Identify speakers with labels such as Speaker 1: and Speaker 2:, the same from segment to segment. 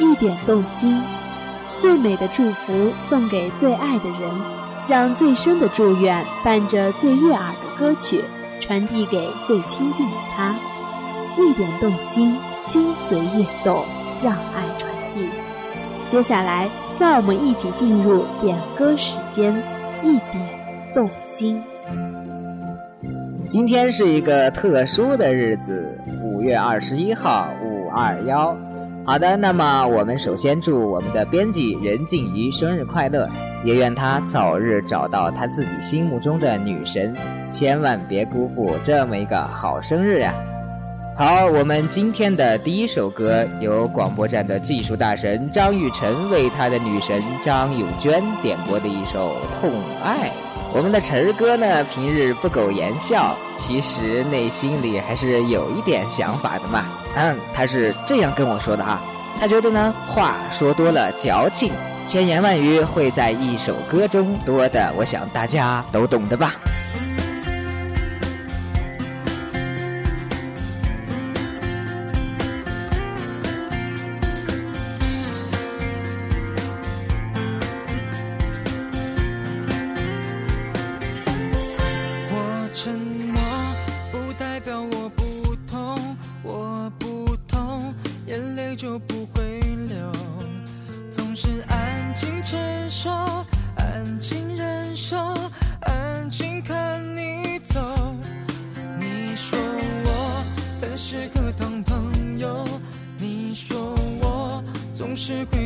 Speaker 1: 一点动心，最美的祝福送给最爱的人，让最深的祝愿伴着最悦耳的歌曲传递给最亲近的他。一点动心，心随悦动，让爱传递。接下来，让我们一起进入点歌时间，一点动心。
Speaker 2: 今天是一个特殊的日子，五月二十一号，五二幺。好的，那么我们首先祝我们的编辑任静怡生日快乐，也愿她早日找到她自己心目中的女神，千万别辜负这么一个好生日呀！好，我们今天的第一首歌由广播站的技术大神张玉成为他的女神张永娟点播的一首《痛爱》。我们的晨儿哥呢，平日不苟言笑，其实内心里还是有一点想法的嘛。嗯，他是这样跟我说的啊，他觉得呢，话说多了矫情，千言万语会在一首歌中多的，我想大家都懂的吧。时。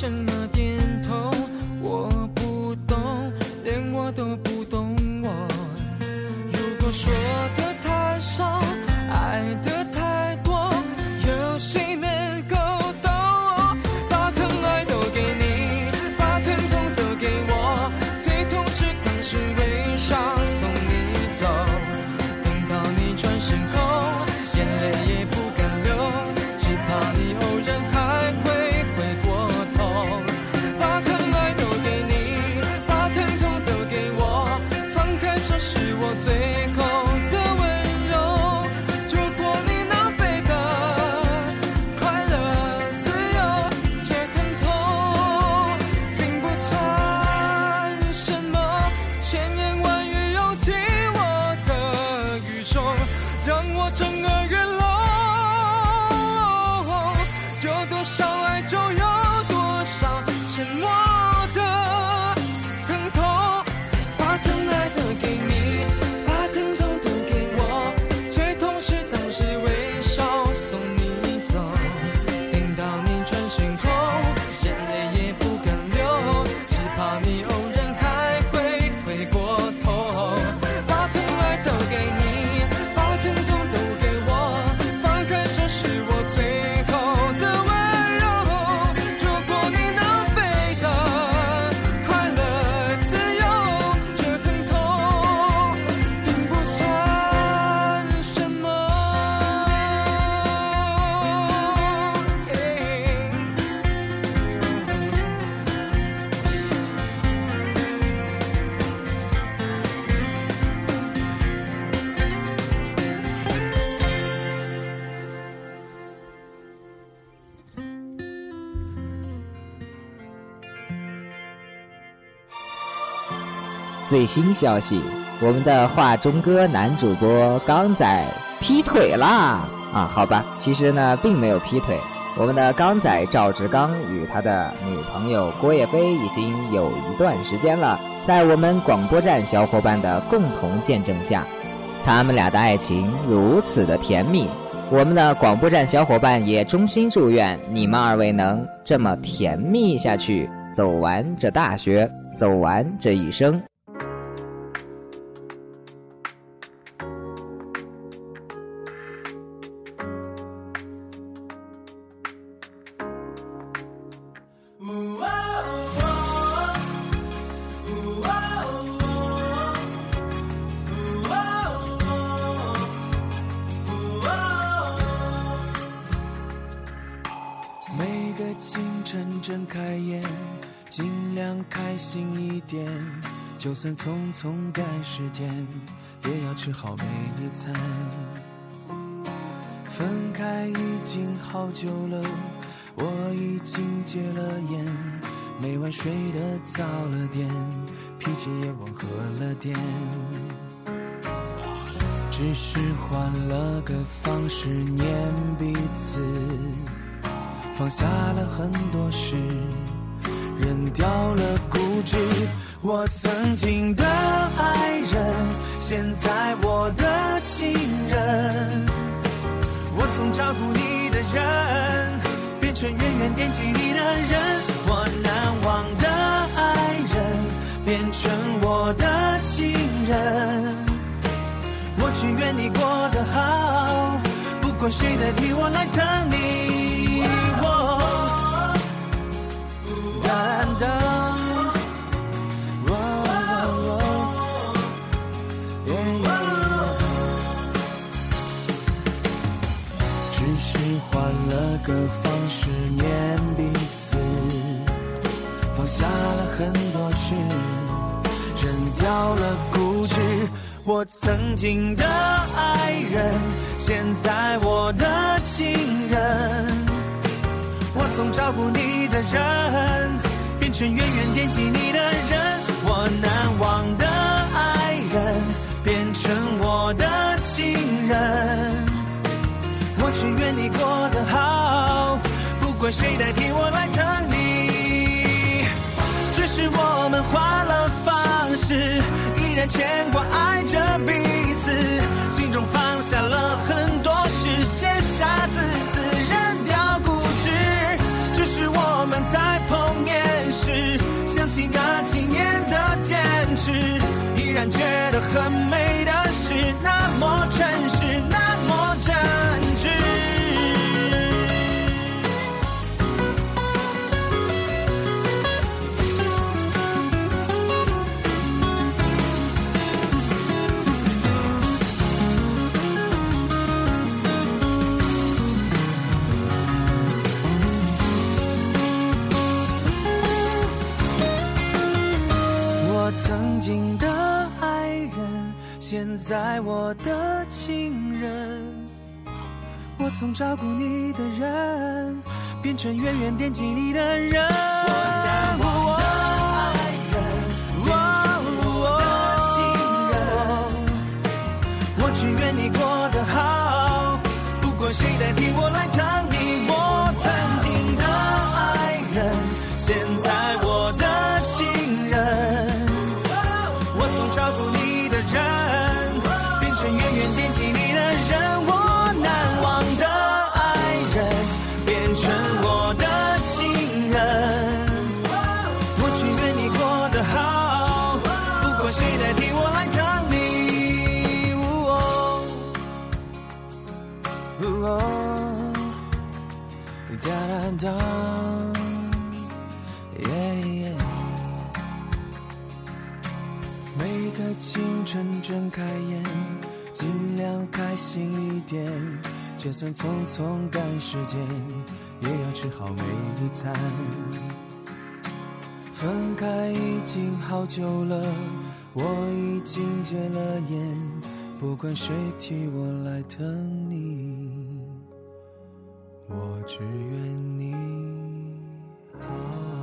Speaker 2: ocean. 让我整个人老。最新消息，我们的画中歌男主播刚仔劈腿啦！啊，好吧，其实呢并没有劈腿。我们的刚仔赵志刚与他的女朋友郭叶飞已经有一段时间了，在我们广播站小伙伴的共同见证下，他们俩的爱情如此的甜蜜。我们的广播站小伙伴也衷心祝愿你们二位能这么甜蜜下去，走完这大学，走完这一生。
Speaker 3: 近一点就算匆匆赶时间，也要吃好每一餐。分开已经好久了，我已经戒了烟，每晚睡得早了点，脾气也温和了点。只是换了个方式念彼此，放下了很多事，扔掉了固执。我曾经的爱人，现在我的情人。我从照顾你的人，变成远远惦记你的人。我难忘的爱人，变成我的情人。我只愿你过得好，不管谁代替我来疼你。我曾经的爱人，现在我的情人。我从照顾你的人，变成远远惦记你的人。我难忘的爱人，变成我的情人。我只愿你过得好，不管谁代替我来疼你。只是我们换了方式，然牵挂爱着彼此，心中放下了很多事，写下自私，扔掉固执。只是我们在碰面时，想起那几年的坚持，依然觉得很美的事，那么真实，现在我的情人。我从照顾你的人，变成远远惦记你的人。当每个清晨睁开眼，尽量开心一点。就算匆匆赶时间，也要吃好每一餐。分开已经好久了，我已经戒了烟。不管谁替我来疼你，我只愿你好。